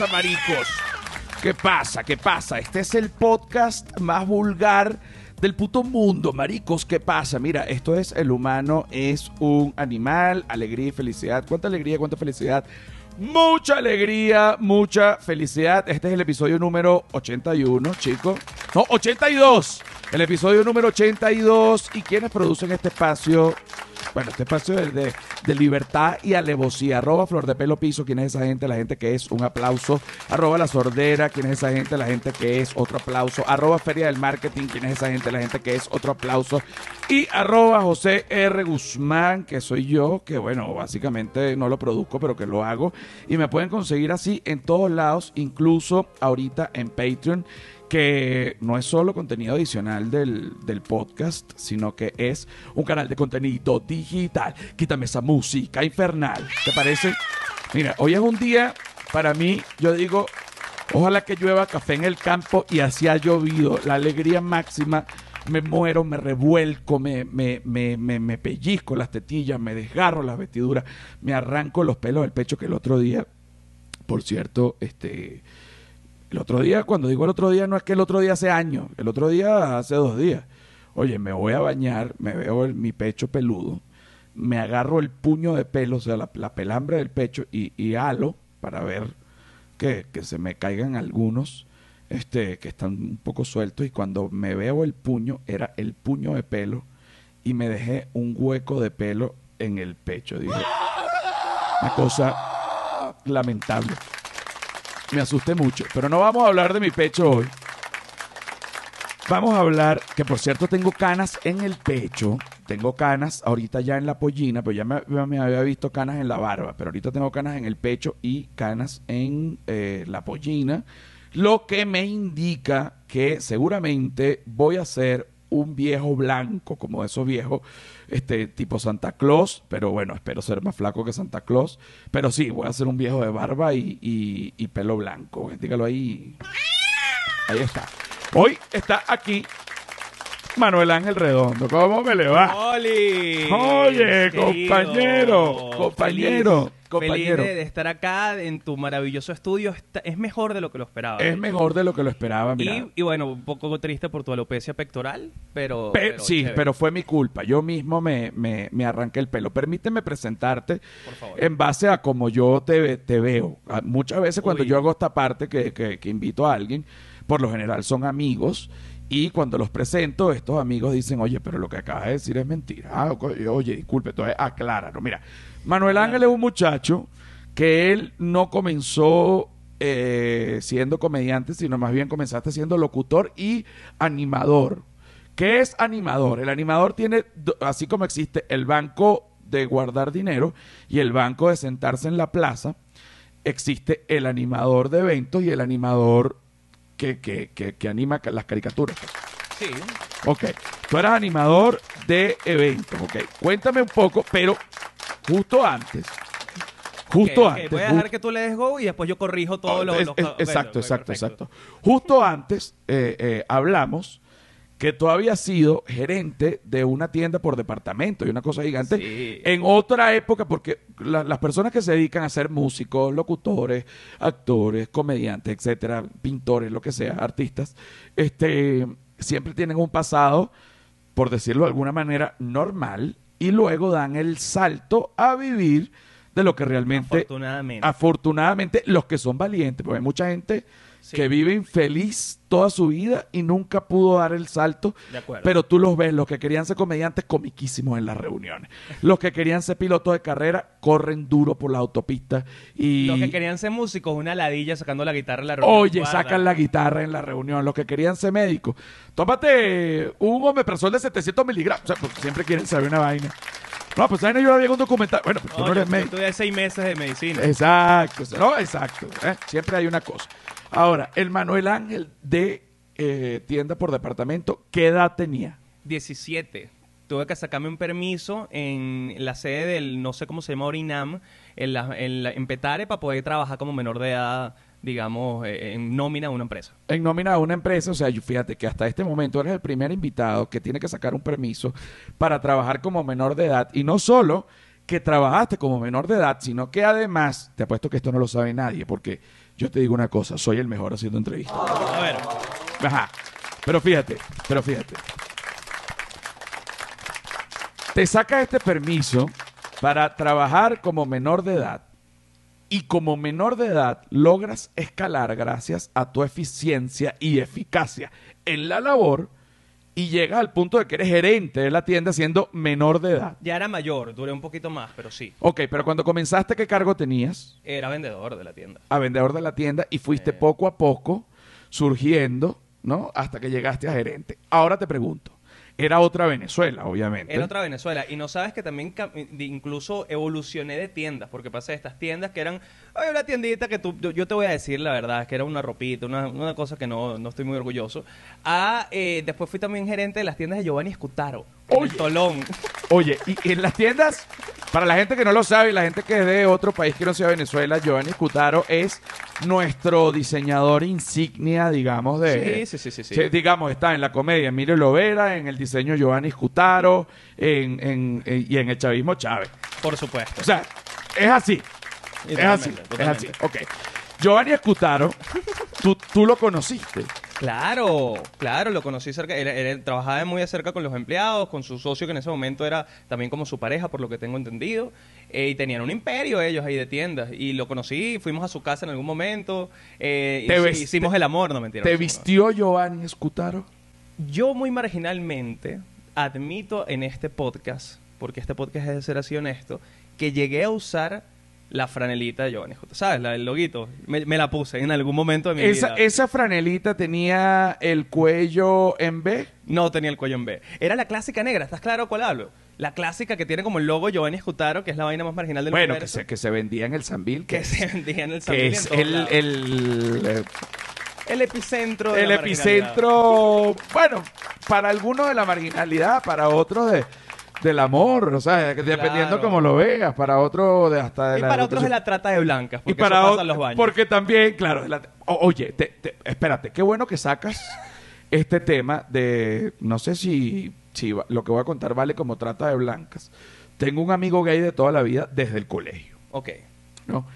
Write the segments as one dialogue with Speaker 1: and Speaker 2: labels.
Speaker 1: Bueno, ¿qué pasa, maricos? ¿Qué pasa? ¿Qué pasa? Este es el podcast más vulgar del puto mundo, maricos. ¿Qué pasa? Mira, esto es el humano es un animal, alegría y felicidad. ¿Cuánta alegría, cuánta felicidad? Mucha alegría, mucha felicidad. Este es el episodio número 81, chicos. No, 82. El episodio número 82. ¿Y quiénes producen este espacio? Bueno, este espacio de, de, libertad y alevosía. Arroba Flor de Pelo Piso. ¿Quién es esa gente? La gente que es un aplauso. Arroba La Sordera. ¿Quién es esa gente? La gente que es otro aplauso. Arroba Feria del Marketing. ¿Quién es esa gente? La gente que es otro aplauso. Y arroba José R. Guzmán, que soy yo, que bueno, básicamente no lo produzco, pero que lo hago. Y me pueden conseguir así en todos lados, incluso ahorita en Patreon que no es solo contenido adicional del, del, podcast, sino que es un canal de contenido digital. Quítame esa música infernal. ¿Te parece? Mira, hoy es un día, para mí, yo digo, ojalá que llueva café en el campo y así ha llovido. La alegría máxima. Me muero, me revuelco, me, me, me, me, me pellizco las tetillas, me desgarro las vestiduras, me arranco los pelos del pecho que el otro día, por cierto, este el otro día, cuando digo el otro día, no es que el otro día hace años, el otro día hace dos días. Oye, me voy a bañar, me veo mi pecho peludo, me agarro el puño de pelo, o sea, la, la pelambre del pecho y, y halo para ver que, que, se me caigan algunos este, que están un poco sueltos. Y cuando me veo el puño, era el puño de pelo y me dejé un hueco de pelo en el pecho. Dije, una cosa lamentable me asusté mucho. Pero no vamos a hablar de mi pecho hoy. Vamos a hablar, que por cierto tengo canas en el pecho. Tengo canas ahorita ya en la pollina, pero ya me, había visto canas en la barba. Pero ahorita tengo canas en el pecho y canas en eh, la pollina. Lo que me indica que seguramente voy a ser un viejo blanco, como esos viejos, este tipo Santa Claus, pero bueno, espero ser más flaco que Santa Claus. Pero sí, voy a ser un viejo de barba y, y, y pelo blanco. Dígalo ahí. Ahí está. Hoy está aquí Manuel Ángel Redondo. ¿Cómo me le va?
Speaker 2: ¡Oli!
Speaker 1: Oye, compañero, compañero.
Speaker 2: Feliz,
Speaker 1: compañero.
Speaker 2: feliz de, de, estar acá en tu maravilloso estudio. Está, es mejor de lo que lo esperaba.
Speaker 1: Es mejor de lo que lo esperaba, mira.
Speaker 2: Y, y, bueno, un poco triste por tu alopecia pectoral, pero...
Speaker 1: Pe pero sí, chévere. pero fue mi culpa. Yo mismo me, me, me, arranqué el pelo. Permíteme presentarte en base a como yo te, te veo. Muchas veces cuando Uy. yo hago esta parte que, que, que invito a alguien, por lo general son amigos y cuando los presento, estos amigos dicen, oye, pero lo que acabas de decir es mentira. Ah, oye, disculpe, entonces acláralo. Mira, Manuel Ángel es un muchacho que él no comenzó eh, siendo comediante, sino más bien comenzaste siendo locutor y animador. ¿Qué es animador? El animador tiene, así como existe el banco de guardar dinero y el banco de sentarse en la plaza, existe el animador de eventos y el animador que, que, que, que, anima las caricaturas.
Speaker 2: Sí.
Speaker 1: Ok. Tú eras animador de eventos. Ok. Cuéntame un poco, pero justo antes. Justo
Speaker 2: okay, okay.
Speaker 1: antes.
Speaker 2: Voy a dejar que tú le des go y después yo corrijo todo
Speaker 1: oh, es,
Speaker 2: los, bueno,
Speaker 1: Exacto,
Speaker 2: bueno,
Speaker 1: exacto,
Speaker 2: perfecto.
Speaker 1: exacto. Justo antes eh, eh, hablamos que tú habías sido gerente de una tienda por departamento y una cosa gigante
Speaker 2: Sí.
Speaker 1: en otra época, porque la- las personas que se dedican a ser músicos, locutores, actores, comediantes, etcétera, pintores, lo que sea, artistas, este, siempre tienen un pasado, por decirlo de alguna manera, normal, y luego dan el salto a vivir de lo que realmente
Speaker 2: Afortunadamente.
Speaker 1: afortunadamente los que son valientes, porque hay mucha gente
Speaker 2: Sí.
Speaker 1: que vive infeliz toda su vida y nunca pudo dar el salto.
Speaker 2: De acuerdo.
Speaker 1: Pero tú los ves, los que querían ser comediantes, comiquísimos en las reuniones. Los que querían ser pilotos de carrera, corren duro por la autopista y...
Speaker 2: Los que querían ser músicos, una ladilla sacando la guitarra en la reunión.
Speaker 1: Oye,
Speaker 2: Guarda.
Speaker 1: sacan la guitarra en la reunión. Los que querían ser médicos. Tómate un omeprazol de 700 miligramos. O sea, porque siempre quieren saber una vaina. No, pues ahí yo había un documental. Bueno, pues tú no eres
Speaker 2: tú
Speaker 1: médico.
Speaker 2: tienes seis meses de medicina.
Speaker 1: Exacto, no, exacto. ¿eh? Siempre hay una cosa. Ahora, el Manuel Ángel de eh, tienda por departamento, ¿qué edad tenía?
Speaker 2: 17. Tuve que sacarme un permiso en la sede del, no sé cómo se llama ahora, INAM, en, la, en, la- en Petare, para poder trabajar como menor de edad, digamos, eh, en nómina de una empresa.
Speaker 1: En nómina de una empresa, o sea, yo- fíjate que hasta este momento eres el primer invitado que tiene que sacar un permiso para trabajar como menor de edad. Y no solo que trabajaste como menor de edad, sino que además, te apuesto que esto no lo sabe nadie, porque yo te digo una cosa, soy el mejor haciendo entrevistas.
Speaker 2: A ver,
Speaker 1: Ajá. Pero fíjate, pero fíjate. Te sacas este permiso para trabajar como menor de edad y como menor de edad logras escalar gracias a tu eficiencia y eficacia en la labor y llegas al punto de que eres gerente de la tienda siendo menor de edad.
Speaker 2: ya era mayor, duré un poquito más, pero sí.
Speaker 1: Ok, pero cuando comenzaste, ¿qué cargo tenías?
Speaker 2: Era vendedor de la tienda.
Speaker 1: a vendedor de la tienda y fuiste poco a poco surgiendo, ¿no? Hasta que llegaste a gerente. Ahora te pregunto, era otra Venezuela, obviamente.
Speaker 2: Era otra Venezuela. Y no sabes que también incluso evolucioné de tiendas, porque pasé de estas tiendas que eran, hay una tiendita que tú, yo, yo te voy a decir la verdad, que era una ropita, una, una cosa que no, no estoy muy orgulloso. A, eh, después fui también gerente de las tiendas de Giovanni Escutaro, en el. Tolón.
Speaker 1: Oye, y en las tiendas, para la gente que no lo sabe y la gente que es de otro país que no sea Venezuela, Giovanni Scutaro es nuestro diseñador insignia, digamos, de...
Speaker 2: Sí, sí, sí, sí, sí.
Speaker 1: digamos, está en la comedia Emilio Lovera, en el diseño Giovanni Scutaro en, en- en- y en el chavismo Chávez.
Speaker 2: Por supuesto.
Speaker 1: O sea, es así. Es así. Es así. Ok. Giovanni Scutaro, tú, tú lo conociste.
Speaker 2: Claro, claro, lo conocí cerca, él, él trabajaba muy de cerca con los empleados, con su socio que en ese momento era también como su pareja, por lo que tengo entendido, eh, y tenían un imperio ellos ahí de tiendas, y lo conocí, fuimos a su casa en algún momento, eh,
Speaker 1: Te
Speaker 2: hicimos el amor, no mentira.
Speaker 1: ¿Te
Speaker 2: no, no.
Speaker 1: vistió Giovanni Scutaro?
Speaker 2: Yo muy marginalmente admito en este podcast, porque este podcast es de ser así honesto, que llegué a usar la franelita de Giovanni J. ¿Sabes? La del loguito. Me, me la puse en algún momento de mi
Speaker 1: Esa,
Speaker 2: vida.
Speaker 1: esa franelita tenía el cuello en B.
Speaker 2: No tenía el cuello en B. Era la clásica negra, ¿estás claro cuál hablo? La clásica que tiene como el logo Giovanni Escutaro, que es la vaina más marginal del
Speaker 1: Bueno, que
Speaker 2: universo.
Speaker 1: se, que se vendía en el Sambil, que,
Speaker 2: que se vendía en el
Speaker 1: que
Speaker 2: Sambil en
Speaker 1: es
Speaker 2: todos
Speaker 1: el, el, eh,
Speaker 2: El epicentro de
Speaker 1: el
Speaker 2: la
Speaker 1: epicentro, bueno, para algunos de la marginalidad, para otros de, del amor, o sea, dependiendo
Speaker 2: Claro.
Speaker 1: como lo veas, para otros de hasta de
Speaker 2: Y
Speaker 1: la
Speaker 2: para otros de
Speaker 1: educación.
Speaker 2: la trata de blancas,
Speaker 1: y
Speaker 2: porque
Speaker 1: para
Speaker 2: eso pasa
Speaker 1: ot-
Speaker 2: en los baños.
Speaker 1: porque también, claro, de la- o- oye, te- te- espérate, qué bueno que sacas este tema de, no sé si, si lo que voy a contar vale como trata de blancas. Tengo un amigo gay de toda la vida desde el colegio,
Speaker 2: Ok.
Speaker 1: ¿no?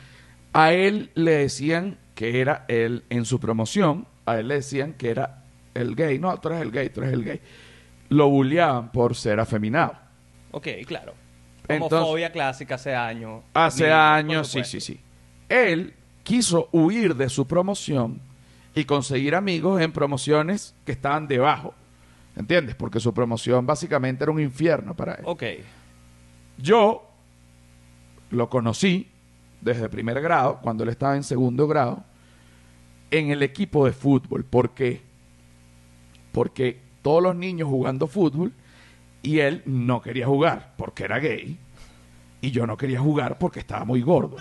Speaker 1: A él le decían que era él en su promoción, a él le decían que era el gay, no, tú eres el gay, tú eres el gay. Lo bulleaban por ser afeminado.
Speaker 2: Ok, claro.
Speaker 1: Entonces-
Speaker 2: Homofobia clásica hace años.
Speaker 1: Hace
Speaker 2: Ni- por
Speaker 1: años, sí,
Speaker 2: supuesto.
Speaker 1: sí, sí. Él quiso huir de su promoción y conseguir amigos en promociones que estaban debajo. ¿Entiendes? Porque su promoción básicamente era un infierno para él.
Speaker 2: Ok.
Speaker 1: Yo lo conocí desde primer grado, cuando él estaba en segundo grado, en el equipo de fútbol. ¿Por qué? Porque todos los niños jugando fútbol y él no quería jugar porque era gay y yo no quería jugar porque estaba muy gordo.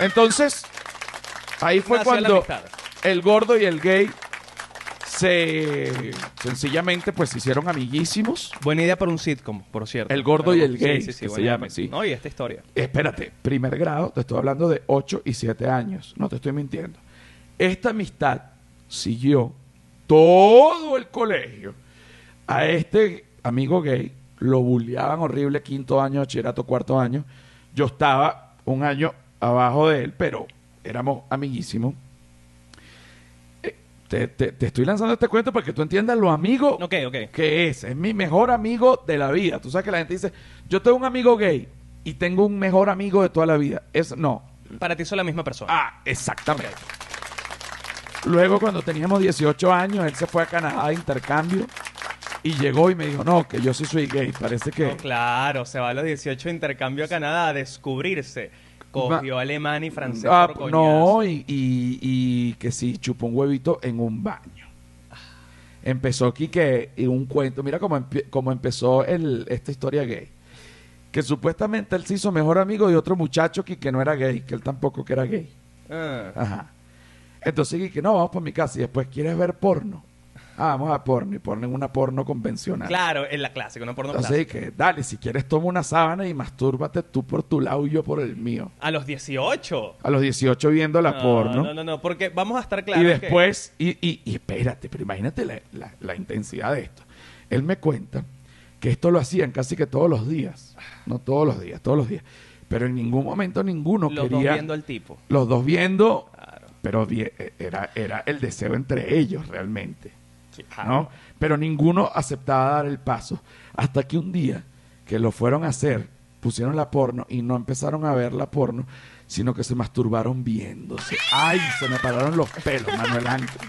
Speaker 1: Entonces, ahí fue
Speaker 2: Nació
Speaker 1: cuando el gordo y el gay se sencillamente pues se hicieron amiguísimos.
Speaker 2: Buena idea para un sitcom, por cierto.
Speaker 1: El gordo y el
Speaker 2: Sí,
Speaker 1: gay,
Speaker 2: sí, sí,
Speaker 1: que se llame, sí.
Speaker 2: No, y esta historia.
Speaker 1: Espérate, primer grado, te estoy hablando de 8 y 7 años, no te estoy mintiendo. Esta amistad siguió todo el colegio. A este amigo gay lo bulleaban horrible quinto año, bachillerato, cuarto año. Yo estaba un año abajo de él, pero éramos amiguísimos. Eh, Te, te- te estoy lanzando este cuento para que tú entiendas lo amigo
Speaker 2: Ok, ok.
Speaker 1: que es. Es mi mejor amigo de la vida. Tú sabes que la gente dice, yo tengo un amigo gay y tengo un mejor amigo de toda la vida. Es no.
Speaker 2: Para ti son la misma persona.
Speaker 1: Ah, exactamente. Luego cuando teníamos 18 años, él se fue a Canadá de intercambio y llegó y me dijo, no, que yo sí soy gay. Parece que...
Speaker 2: No, claro, se va a los 18 de intercambio a Canadá a descubrirse. Cogió alemán y francés.
Speaker 1: Ah,
Speaker 2: por
Speaker 1: no, y, y- y que sí, chupó un huevito en un baño. Empezó aquí que un cuento, mira cómo, empie- cómo empezó el, esta historia gay. Que supuestamente él se hizo mejor amigo de otro muchacho que, que no era gay, que él tampoco que era gay.
Speaker 2: Ah,
Speaker 1: Ajá. Entonces dije, no, vamos para mi casa y después, ¿quieres ver porno? Ah, vamos a porno y porno en una porno convencional.
Speaker 2: claro, es la clásica, una porno
Speaker 1: Entonces
Speaker 2: clásica.
Speaker 1: dije, dale, si quieres toma una sábana y mastúrbate tú por tu lado y yo por el mío.
Speaker 2: A los 18.
Speaker 1: A los 18 viendo la
Speaker 2: no,
Speaker 1: porno.
Speaker 2: No, no, no, porque vamos a estar claros.
Speaker 1: y
Speaker 2: que-
Speaker 1: después, y, y, y espérate, pero imagínate la, la- la intensidad de esto. Él me cuenta que esto lo hacían casi que todos los días. No todos los días, todos los días. Pero en ningún momento ninguno
Speaker 2: Los dos
Speaker 1: quería...
Speaker 2: viendo al tipo.
Speaker 1: Los dos viendo,
Speaker 2: Claro.
Speaker 1: pero vi- era, era el deseo entre ellos realmente. Pero ninguno aceptaba dar el paso. Hasta que un día que lo fueron a hacer, pusieron la porno y no empezaron a ver la porno, sino que se masturbaron viéndose. ¡Ay! Se me pararon los pelos, Manuel Ángel.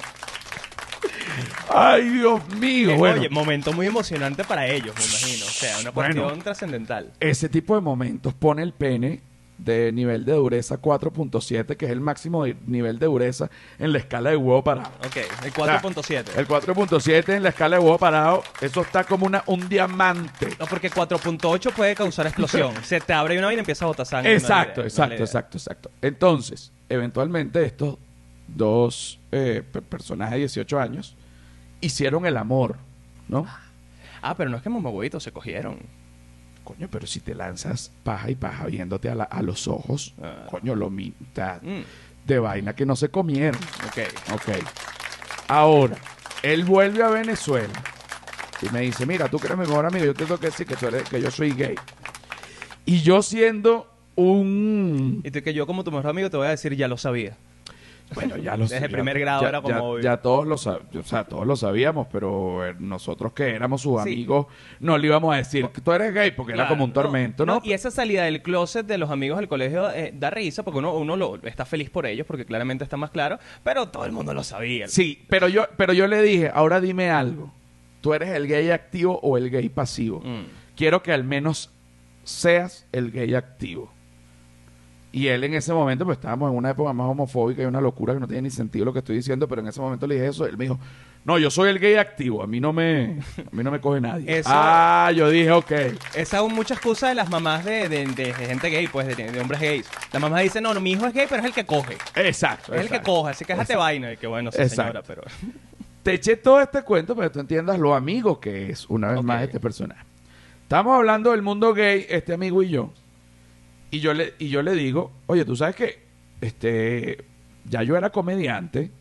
Speaker 1: ¡Ay, Dios mío!
Speaker 2: Eh,
Speaker 1: Bueno,
Speaker 2: Oye, momento muy emocionante para ellos, me imagino. O sea, una
Speaker 1: Bueno.
Speaker 2: cuestión trascendental.
Speaker 1: ese tipo de momentos pone el pene de nivel de dureza 4.7, que es el máximo de- nivel de dureza en la escala de huevo parado.
Speaker 2: Ok, el 4.7.
Speaker 1: El 4.7 en la escala de huevo parado, eso está como una, un diamante.
Speaker 2: No, porque 4.8 puede causar explosión. Se te abre una vaina y empieza a botar sangre.
Speaker 1: Exacto,
Speaker 2: no
Speaker 1: exacto, exacto, exacto. Entonces, eventualmente estos dos eh, pe- personajes de 18 años hicieron el amor, ¿no?
Speaker 2: Ah, pero no es que mamahuevitos se cogieron.
Speaker 1: Coño, pero si te lanzas paja y paja viéndote a, la- a los ojos,
Speaker 2: Ah.
Speaker 1: coño, lo mi- ta-
Speaker 2: Mm,
Speaker 1: de vaina que no se comieron.
Speaker 2: ok.
Speaker 1: Ok. Ahora, él vuelve a Venezuela y me dice, mira, tú que eres mi mejor amigo, yo te tengo que decir que, tú eres, que yo soy gay. Y yo siendo un...
Speaker 2: Y tú, que yo como tu mejor amigo te voy a decir, ya lo sabía.
Speaker 1: Bueno, ya lo
Speaker 2: Desde
Speaker 1: ya-
Speaker 2: primer grado
Speaker 1: ya-
Speaker 2: era como-
Speaker 1: Ya, ya todos, lo o sea, todos lo sabíamos, pero eh, nosotros que éramos sus
Speaker 2: Sí.
Speaker 1: amigos no le íbamos a decir que tú eres gay porque era como un tormento, ¿no?
Speaker 2: Y esa salida del closet de los amigos del colegio eh, da risa porque uno, uno lo, está feliz por ellos porque claramente está más claro, pero todo el mundo lo sabía.
Speaker 1: Sí, pero yo, pero yo le dije, ahora dime algo. ¿Tú eres el gay activo o el gay pasivo?
Speaker 2: Mm.
Speaker 1: Quiero que al menos seas el gay activo. Y él en ese momento, pues estábamos en una época más homofóbica y una locura que no tiene ni sentido lo que estoy diciendo, pero en ese momento le dije eso, él me dijo, no, yo soy el gay activo, a mí no me, a mí no me coge nadie.
Speaker 2: Eso-
Speaker 1: Ah, yo dije, ok.
Speaker 2: Esa es mucha excusa de las mamás de, de- de gente gay, pues, de, de hombres gays. La mamá dice, no, no, mi hijo es gay, pero es el que coge.
Speaker 1: Exacto.
Speaker 2: Es el que coge, así que déjate vaina. Y que bueno, sí, señora, pero...
Speaker 1: Te eché todo este cuento para que tú entiendas lo amigo que es, una vez más, este personaje. Estamos hablando del mundo gay, este amigo y yo. Y yo le, y yo le digo, oye, tú sabes que este, ya yo era comediante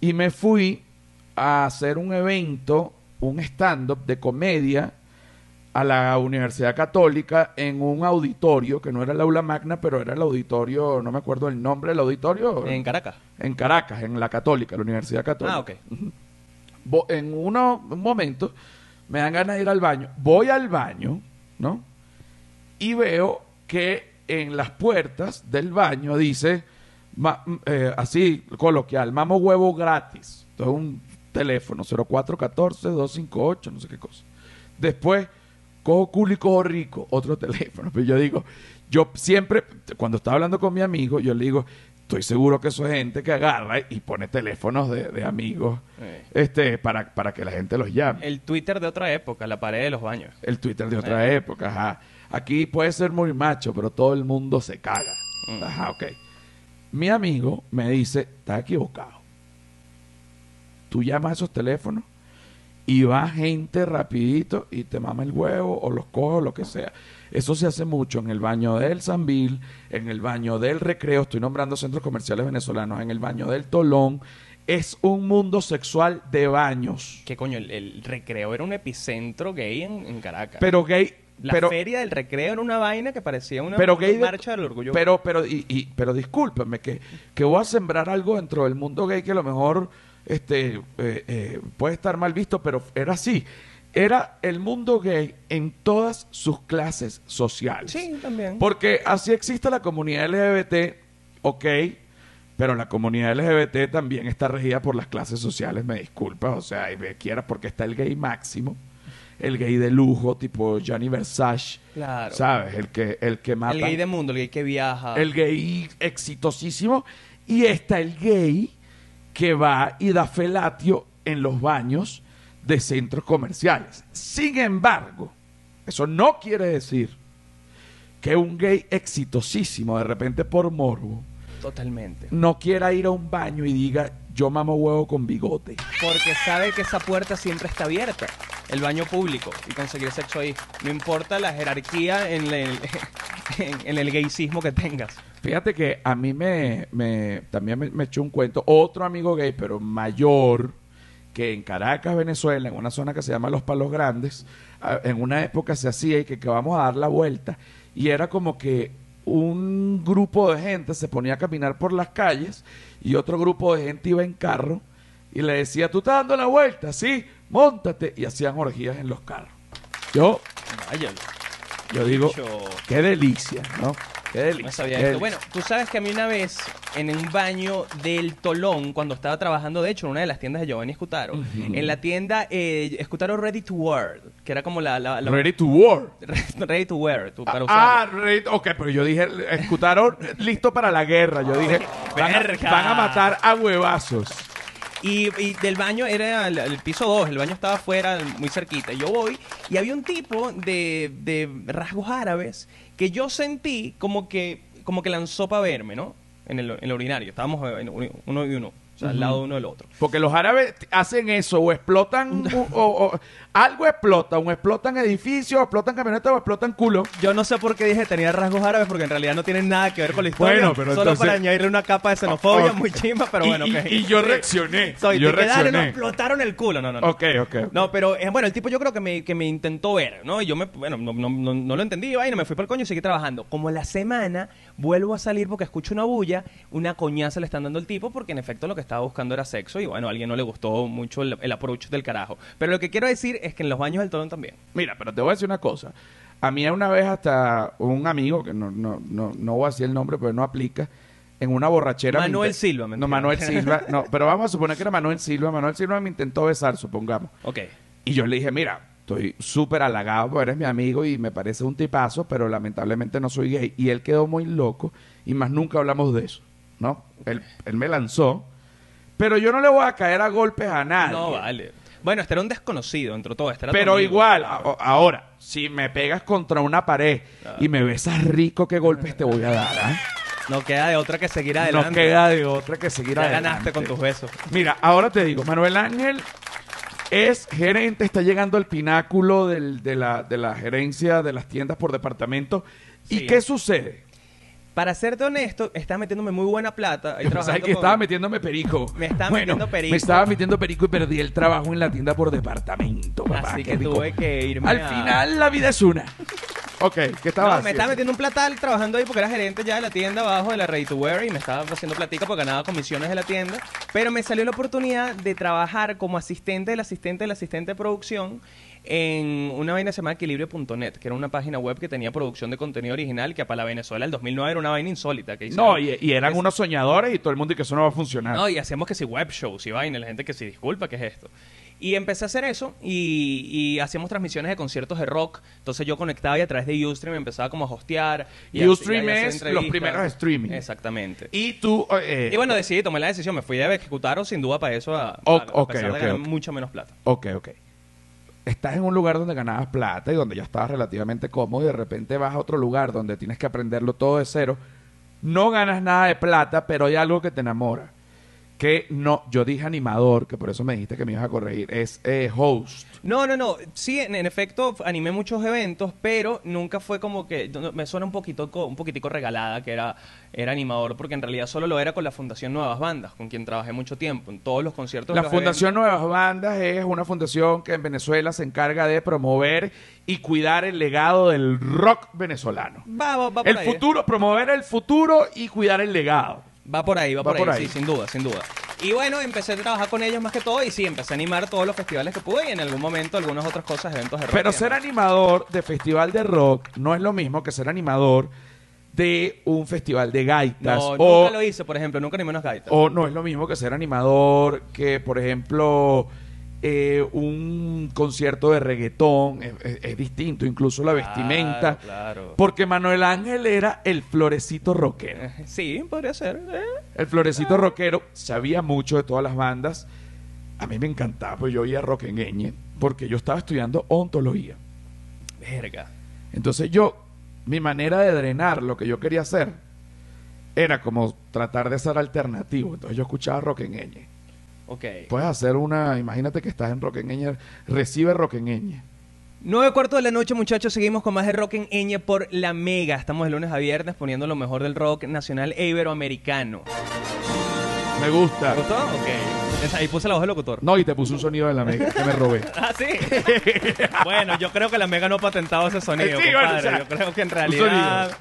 Speaker 1: y me fui a hacer un evento, un stand-up de comedia a la Universidad Católica en un auditorio, que no era el aula magna, pero era el auditorio, no me acuerdo el nombre del auditorio.
Speaker 2: En Caracas.
Speaker 1: en Caracas, en la Católica, la Universidad Católica.
Speaker 2: Ah, ok.
Speaker 1: En uno, un momento me dan ganas de ir al baño. Voy al baño, ¿no? Y veo que en las puertas del baño dice, ma- m- eh, así coloquial, mamo huevo gratis. Entonces un teléfono, 0414-258, no sé qué cosa. Después, cojo culo y cojo rico, otro teléfono. Pero yo digo, yo siempre, cuando estaba hablando con mi amigo, yo le digo, estoy seguro que eso es gente que agarra y pone teléfonos de, de amigos
Speaker 2: Eh.
Speaker 1: este para, para que la gente los llame.
Speaker 2: El Twitter de otra época, la pared de los baños.
Speaker 1: El Twitter de otra época, ajá. Aquí puede ser muy macho, pero todo el mundo se caga.
Speaker 2: Mm.
Speaker 1: Ajá, ok. Mi amigo me dice, estás equivocado. Tú llamas a esos teléfonos y va gente rapidito y te mama el huevo o los coge o lo que sea. Eso se hace mucho en el baño del Sambil, en el baño del Recreo, estoy nombrando centros comerciales venezolanos, en el baño del Tolón. Es un mundo sexual de baños.
Speaker 2: ¿Qué coño? El, el recreo era un epicentro gay en, en Caracas.
Speaker 1: Pero gay,
Speaker 2: la
Speaker 1: pero,
Speaker 2: feria del recreo era una vaina que parecía una,
Speaker 1: pero
Speaker 2: una
Speaker 1: gay de-
Speaker 2: marcha del orgullo.
Speaker 1: pero pero y, y- pero discúlpeme que, que voy a sembrar algo dentro del mundo gay que a lo mejor este eh, eh, puede estar mal visto pero era así era el mundo gay en todas sus clases sociales
Speaker 2: Sí, también.
Speaker 1: porque así existe la comunidad LGBT ok pero la comunidad LGBT también está regida por las clases sociales me disculpas o sea y me quiera porque está el gay máximo el gay de lujo tipo Gianni Versace
Speaker 2: Claro.
Speaker 1: sabes el que el que mata
Speaker 2: El gay de mundo, el gay que viaja.
Speaker 1: el gay exitosísimo y está el gay que va y da felatio en los baños de centros comerciales. Sin embargo, eso no quiere decir que un gay exitosísimo, de repente por morbo,
Speaker 2: Totalmente.
Speaker 1: no quiera ir a un baño y diga, yo mamo huevo con bigote.
Speaker 2: Porque sabe que esa puerta siempre está abierta. El baño público y conseguir sexo ahí. No importa la jerarquía en el, en, en el gaysismo que tengas.
Speaker 1: Fíjate que a mí me, me- también me, me echó un cuento, otro amigo gay, pero mayor, que en Caracas, Venezuela, en una zona que se llama Los Palos Grandes, a- en una época se hacía y que, que vamos a dar la vuelta. Y era como que un grupo de gente se ponía a caminar por las calles y otro grupo de gente iba en carro y le decía, tú estás dando la vuelta, sí, montate. Y hacían orgías en los carros. Yo,
Speaker 2: Vaya,
Speaker 1: yo digo, qué delicia, ¿no? Qué delicia.
Speaker 2: No sabía
Speaker 1: qué
Speaker 2: esto.
Speaker 1: delicia.
Speaker 2: Bueno, tú sabes que a mí una vez en un baño del Tolón, cuando estaba trabajando, de hecho, en una de las tiendas de Giovanni Escutaro, en la tienda eh, Escutaro Ready to Wear, que era como la... la- la-
Speaker 1: Ready to war.
Speaker 2: Ready to Wear, tú, para
Speaker 1: Ah,
Speaker 2: usar.
Speaker 1: ready- ok, pero yo dije, escutaron listo para la guerra. Yo dije, van a, van a matar a huevazos.
Speaker 2: Y, y del baño era el, el piso 2, el baño estaba afuera, muy cerquita. Y Yo voy y había un tipo de, de rasgos árabes que yo sentí como que, como que lanzó para verme, ¿no? En el, en el urinario. Estábamos eh, en uno y uno, o sea, al lado uno del otro.
Speaker 1: Porque los árabes hacen eso, o explotan, o- algo explota, o explotan edificios, explotan camionetas, o explotan culo.
Speaker 2: Yo no sé por qué dije tenía rasgos árabes, porque en realidad no tienen nada que ver con la historia.
Speaker 1: Bueno, pero
Speaker 2: Solo
Speaker 1: entonces-
Speaker 2: para añadirle una capa de xenofobia muy chimba, pero
Speaker 1: Y-
Speaker 2: bueno,
Speaker 1: y,
Speaker 2: ok.
Speaker 1: y yo reaccioné.
Speaker 2: Soy,
Speaker 1: yo
Speaker 2: dale, no,
Speaker 1: reaccioné.
Speaker 2: explotaron el culo. No, no, no.
Speaker 1: Ok, ok.
Speaker 2: No, pero eh, bueno, el tipo yo creo que me, que me intentó ver, ¿no? Y yo me, bueno, no, no, no, no lo entendí, y vaina, me fui para el coño y seguí trabajando. Como la semana vuelvo a salir porque escucho una bulla, una coñaza le están dando al tipo porque en efecto lo que estaba buscando era sexo y bueno, a alguien no le gustó mucho el, el approach del carajo. Pero lo que quiero decir es que en los baños del Tolón también.
Speaker 1: Mira, pero te voy a decir una cosa. A mí una vez hasta un amigo, que no, no, no, no voy a decir el nombre, pero no aplica, en una borrachera...
Speaker 2: Manuel Silva,
Speaker 1: No,
Speaker 2: mentira.
Speaker 1: Manuel Silva. No, pero vamos a suponer que era Manuel Silva. Manuel Silva me intentó besar, supongamos.
Speaker 2: Ok.
Speaker 1: Y yo le dije, mira, estoy súper halagado porque eres mi amigo y me parece un tipazo, pero lamentablemente no soy gay. Y él quedó muy loco y más nunca hablamos de eso, ¿no? Él, él me lanzó, pero yo no le voy a caer a golpes a nadie.
Speaker 2: No, vale. Bueno, este era un desconocido entre todo. Este era
Speaker 1: Pero igual, a- ahora, si me pegas contra una pared y me besas rico, ¿qué golpes te voy a dar? ah?
Speaker 2: No queda de otra que seguir adelante.
Speaker 1: No queda de otra que seguir
Speaker 2: Ya
Speaker 1: adelante.
Speaker 2: ganaste con tus besos.
Speaker 1: Mira, ahora te digo, Manuel Ángel es gerente, está llegando al pináculo del- de, la, de la gerencia de las tiendas por departamento. ¿Y
Speaker 2: Sí.
Speaker 1: qué sucede?
Speaker 2: Para serte honesto, estás metiéndome muy buena plata. Ahí trabajando
Speaker 1: que
Speaker 2: con-
Speaker 1: estaba metiéndome perico.
Speaker 2: Me estaba
Speaker 1: Bueno,
Speaker 2: metiendo perico.
Speaker 1: Me estaba metiendo perico y perdí el trabajo en la tienda por departamento, papá.
Speaker 2: Así
Speaker 1: Qué
Speaker 2: que
Speaker 1: rico.
Speaker 2: tuve que irme
Speaker 1: Al
Speaker 2: a-
Speaker 1: final la vida es una. Ok, ¿qué estaba
Speaker 2: No, me
Speaker 1: haciendo?
Speaker 2: estaba metiendo un platal trabajando ahí porque era gerente ya de la tienda abajo de la Ready to Wear y me estaba haciendo platica porque ganaba comisiones de la tienda. Pero me salió la oportunidad de trabajar como asistente del asistente del asistente de producción en una vaina que se llama equilibrio.net, que era una página web que tenía producción de contenido original que para Venezuela el 2009 era una vaina insólita. Que
Speaker 1: No, y, y eran
Speaker 2: que-
Speaker 1: unos soñadores y todo el mundo y que eso no va a funcionar.
Speaker 2: No, y hacíamos que si web shows y vaina, la gente que si disculpa, ¿qué es esto? Y empecé a hacer eso y, y hacíamos transmisiones de conciertos de rock. Entonces yo conectaba y a través de Ustream empezaba como a hostear. y
Speaker 1: Ustream
Speaker 2: a- y a
Speaker 1: es los primeros streaming.
Speaker 2: Exactamente.
Speaker 1: Y tú... eh,
Speaker 2: Y bueno, decidí, tomé la decisión, me fui de Ejecutaro sin duda para eso, a, a-
Speaker 1: Ok,
Speaker 2: a
Speaker 1: ok,
Speaker 2: pesar de
Speaker 1: ok,
Speaker 2: ganar
Speaker 1: ok.
Speaker 2: mucha menos plata.
Speaker 1: Ok, ok. Estás en un lugar donde ganabas plata y donde ya estabas relativamente cómodo y de repente vas a otro lugar donde tienes que aprenderlo todo de cero. No ganas nada de plata, pero hay algo que te enamora. Que no, yo dije animador, que por eso me dijiste que me ibas a corregir, es eh, host.
Speaker 2: No, no, no. Sí, en, en efecto, animé muchos eventos, pero nunca fue como que... Me suena un poquito, un poquitico regalada que era, era animador, porque en realidad solo lo era con la Fundación Nuevas Bandas, con quien trabajé mucho tiempo, en todos los conciertos.
Speaker 1: La
Speaker 2: los
Speaker 1: Fundación Nuevas Bandas es una fundación que en Venezuela se encarga de promover y cuidar el legado del rock venezolano.
Speaker 2: Va, va, va por
Speaker 1: El
Speaker 2: ahí.
Speaker 1: futuro, promover el futuro y cuidar el legado.
Speaker 2: Va por ahí, va,
Speaker 1: Va
Speaker 2: por,
Speaker 1: por
Speaker 2: ahí,
Speaker 1: ahí.
Speaker 2: sí, sin duda, sin duda. Y bueno, empecé a trabajar con ellos más que todo y sí, empecé a animar todos los festivales que pude y en algún momento algunas otras cosas, eventos de rock.
Speaker 1: Pero ser animador de festival de rock no es lo mismo que ser animador de un festival de gaitas.
Speaker 2: No,
Speaker 1: o,
Speaker 2: nunca lo hice, por ejemplo, nunca animé unas gaitas.
Speaker 1: o no es lo mismo que ser animador que, por ejemplo, eh, un concierto de reggaetón. Es, es- es distinto, incluso la vestimenta.
Speaker 2: Claro,
Speaker 1: Porque Manuel Ángel era el florecito rockero.
Speaker 2: claro. Sí, podría ser. eh.
Speaker 1: El florecito rockero sabía mucho de todas las bandas. A mí me encantaba, pues yo oía rock en Eñe, porque yo estaba estudiando ontología.
Speaker 2: Verga.
Speaker 1: Entonces yo, mi manera de drenar lo que yo quería hacer era como tratar de ser alternativo. Entonces yo escuchaba rock en Eñe.
Speaker 2: Ok.
Speaker 1: Puedes hacer una, imagínate que estás en Eñe, recibe Eñe.
Speaker 2: Nueve cuartos de la noche, muchachos. Seguimos con más de Rock en Eñe por La Mega. Estamos de lunes a viernes poniendo lo mejor del rock nacional e iberoamericano.
Speaker 1: Me gusta.
Speaker 2: ¿Te gustó? Ok. Ahí puse la voz del locutor.
Speaker 1: No, y te puse un sonido de la mega que me robé.
Speaker 2: Ah, sí. bueno, yo creo que la Mega no ha patentado ese sonido,
Speaker 1: Sí, bueno,
Speaker 2: compadre.
Speaker 1: o sea,
Speaker 2: yo creo que en realidad.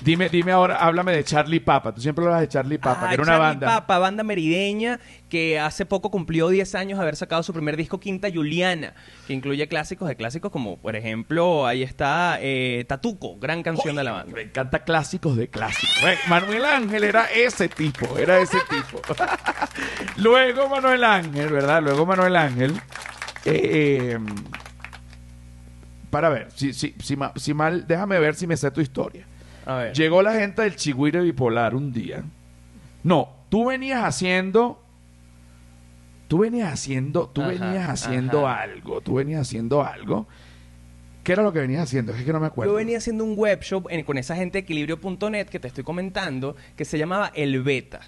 Speaker 1: Dime, dime ahora, háblame de Charlie Papa. Tú siempre hablas de Charlie Papa,
Speaker 2: Ah,
Speaker 1: que era una
Speaker 2: Charlie
Speaker 1: banda.
Speaker 2: Papa, banda merideña que hace poco cumplió 10 años de haber sacado su primer disco Quinta Juliana, que incluye clásicos de clásicos como, por ejemplo, ahí está eh, Tatuco, gran canción de la banda.
Speaker 1: Me encanta clásicos de clásicos. Eh, Manuel Ángel era ese tipo, era ese tipo. Luego Manuel Ángel, ¿verdad? Luego Manuel Ángel. eh, eh, para ver, si, si, si mal, déjame ver si me sé tu historia.
Speaker 2: A ver.
Speaker 1: Llegó la gente del Chigüire Bipolar un día. No, tú venías haciendo. Tú venías haciendo. Tú
Speaker 2: Ajá,
Speaker 1: venías haciendo
Speaker 2: ajá.
Speaker 1: algo. Tú venías haciendo algo. ¿Qué era lo que venías haciendo? Es que no me acuerdo.
Speaker 2: Yo venía haciendo un webshop en- con esa gente de equilibrio.net que te estoy comentando, que se llamaba El Beta,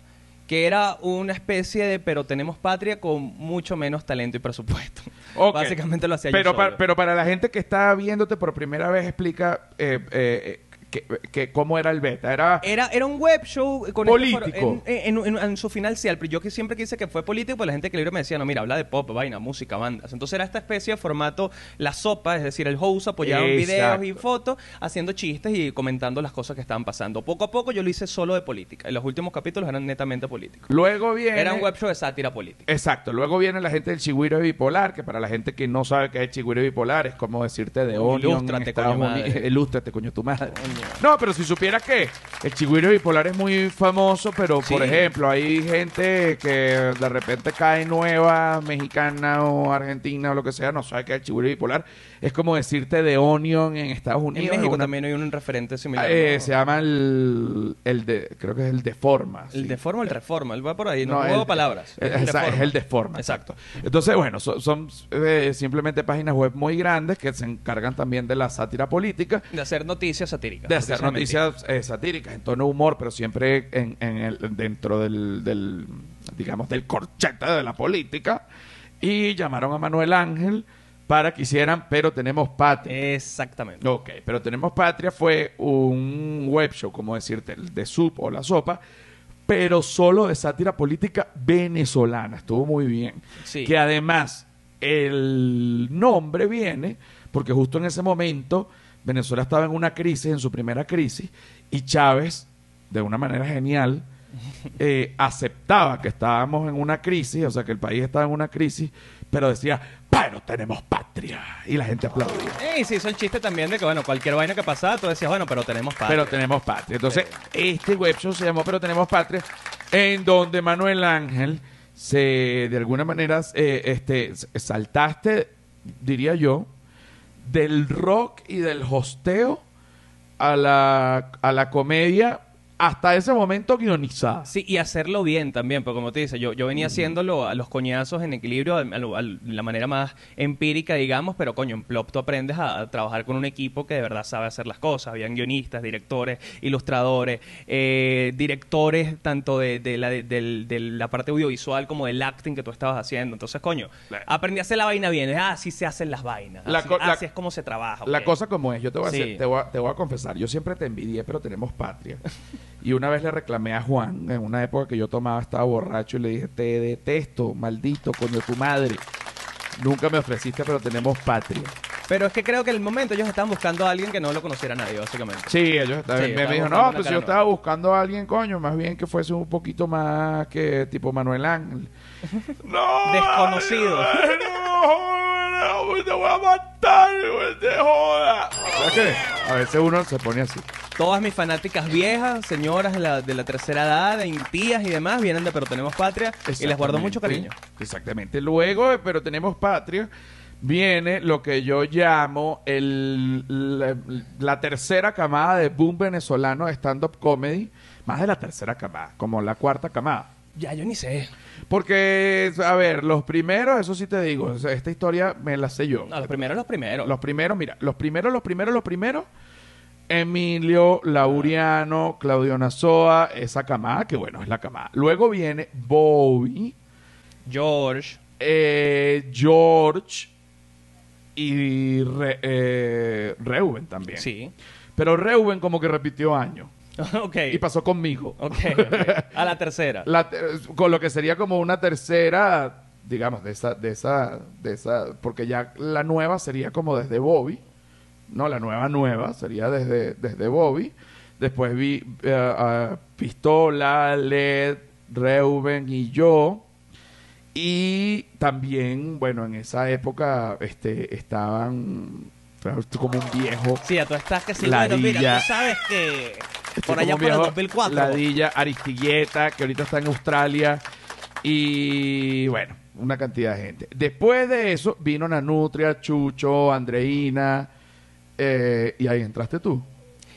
Speaker 2: que era una especie de pero tenemos patria con mucho menos talento y presupuesto. Básicamente lo hacía
Speaker 1: pero
Speaker 2: yo
Speaker 1: para, pero para la gente que está viéndote por primera vez, explica eh, eh, que, que cómo era el beta. Era.
Speaker 2: Era, era un web show con
Speaker 1: Político.
Speaker 2: este foro- en, en- en- en su final sí, al yo que siempre quise que fue político, pues la gente que libro me decía, no, mira, habla de pop, vaina, música, bandas. Entonces era esta especie de formato la sopa, es decir, el host apoyado en videos y fotos, haciendo chistes y comentando las cosas que estaban pasando. Poco a poco yo lo hice solo de política. Y los últimos capítulos eran netamente políticos.
Speaker 1: Luego viene.
Speaker 2: Era un web show de sátira política.
Speaker 1: Exacto, luego viene la gente del chigüire bipolar, que para la gente que no sabe qué es el chigüire bipolar, es como decirte de Onion en
Speaker 2: ilústrate,
Speaker 1: Estados
Speaker 2: coño
Speaker 1: Unidos.
Speaker 2: madre.
Speaker 1: Ilústrate, coño, tu madre.
Speaker 2: Coño.
Speaker 1: No, pero si supiera que el chigüire bipolar es muy famoso, pero
Speaker 2: Sí.
Speaker 1: por ejemplo, hay gente que de repente cae nueva, mexicana o argentina o lo que sea, no sabe qué es el chigüire bipolar. Es como decirte de Onion en Estados
Speaker 2: En
Speaker 1: Unidos.
Speaker 2: México
Speaker 1: es una-
Speaker 2: también hay un referente similar.
Speaker 1: eh,
Speaker 2: ¿no?
Speaker 1: Se llama el, el de, creo que es el Deforma.
Speaker 2: El
Speaker 1: sí.
Speaker 2: deforma o el reforma, él va por ahí, no,
Speaker 1: No,
Speaker 2: juego
Speaker 1: el-
Speaker 2: palabras.
Speaker 1: eh,
Speaker 2: El
Speaker 1: esa- es
Speaker 2: Deforma.
Speaker 1: el Deforma.
Speaker 2: Exacto.
Speaker 1: Entonces, bueno, so- son, eh, simplemente páginas web muy grandes que se encargan también de la sátira política,
Speaker 2: De hacer noticias satíricas.
Speaker 1: De hacer
Speaker 2: noticias
Speaker 1: eh, satíricas en tono humor, pero siempre en, en el, dentro del, del, digamos, del corchete de la política. Y llamaron a Manuel Ángel para que hicieran Pero Tenemos Patria.
Speaker 2: Exactamente.
Speaker 1: Ok, pero Tenemos Patria fue un web show, como decirte, de Sup o La Sopa, pero solo de sátira política venezolana. Estuvo muy bien.
Speaker 2: Sí.
Speaker 1: Que además el nombre viene porque justo en ese momento Venezuela estaba en una crisis, en su primera crisis, y Chávez, de una manera genial, eh, aceptaba que estábamos en una crisis, o sea, que el país estaba en una crisis, pero decía, pero tenemos patria. Y la gente aplaudía.
Speaker 2: Y se hizo el chiste también de que, bueno, cualquier vaina que pasaba, tú decías, bueno, pero tenemos paz.
Speaker 1: Pero tenemos patria. Entonces, este web show se llamó Pero tenemos patria, en donde Manuel Ángel se, de alguna manera, eh, este, saltaste, diría yo, del rock y del hosteo a la, a la comedia hasta ese momento guionizada.
Speaker 2: Sí, y hacerlo bien también, porque como te dice, yo, yo venía haciéndolo a los coñazos en equilibrio, a, a- a la manera más empírica, digamos, pero coño, en Plop tú aprendes a, a trabajar con un equipo que de verdad sabe hacer las cosas. Habían guionistas, directores, ilustradores, eh, directores tanto de, de la, de, del- de la parte audiovisual como del acting que tú estabas haciendo. Entonces, coño, aprendí a hacer la vaina bien. Ah, así se hacen las vainas. Así,
Speaker 1: co- la-
Speaker 2: así es como se trabaja.
Speaker 1: La cosa como es, yo te voy, a
Speaker 2: Sí.
Speaker 1: hacer- te, voy a, te voy a confesar, yo siempre te envidié, pero tenemos patria. Y una vez le reclamé a Juan, en una época que yo tomaba, estaba borracho, y le dije, te detesto, maldito, coño tu madre. Nunca me ofreciste, pero tenemos patria.
Speaker 2: Pero es que creo que en el momento ellos estaban buscando a alguien que no lo conociera nadie, básicamente.
Speaker 1: Sí, ellos estaban-
Speaker 2: Sí,
Speaker 1: me, me dijo, no, pues yo
Speaker 2: nueva".
Speaker 1: estaba buscando a alguien, coño, más bien que fuese un poquito más que tipo Manuel Ángel. no,
Speaker 2: Desconocido.
Speaker 1: No, no, te voy a matar, güey, te joda. ¿Sabes qué? A veces uno se pone así.
Speaker 2: Todas mis fanáticas viejas, señoras de la, de la tercera edad, de tías y demás, vienen de Pero Tenemos Patria y les guardo mucho cariño.
Speaker 1: Exactamente. Exactamente. Luego, de pero tenemos patria, viene lo que yo llamo el, la, la tercera camada de boom venezolano de stand-up comedy. Más de la tercera camada, como la cuarta camada.
Speaker 2: Ya, yo ni sé.
Speaker 1: Porque, a ver, los primeros, eso sí te digo, o sea, esta historia me la sé yo.
Speaker 2: No, los primeros, los primeros.
Speaker 1: Los primeros, mira, los primeros, los primeros, los primeros. Emilio, Lauriano, Claudio Nazoa, esa camada, que bueno, es la camada. Luego viene Bobby,
Speaker 2: George.
Speaker 1: eh, George y Re- eh, Reuben también.
Speaker 2: Sí.
Speaker 1: Pero Reuben como que repitió año.
Speaker 2: ok.
Speaker 1: Y pasó conmigo.
Speaker 2: Ok, ok. A la tercera.
Speaker 1: La ter- con lo que sería como una tercera, digamos, de esa, de esa, de esa, porque ya la nueva sería como desde Bobby, no, la nueva nueva sería desde, desde Bobby. Después vi a Pistola, Led, Reuben y yo. Y también, bueno, en esa época este, estaban como un viejo.
Speaker 2: Sí, a tú estás que sí. Bueno, mira, tú sabes que por allá por el
Speaker 1: viejo
Speaker 2: 2004.
Speaker 1: Ladilla, Aristilleta, que ahorita está en Australia. Y bueno, una cantidad de gente. Después de eso vino Nanutria, Chucho, Andreina. eh, y ahí entraste tú.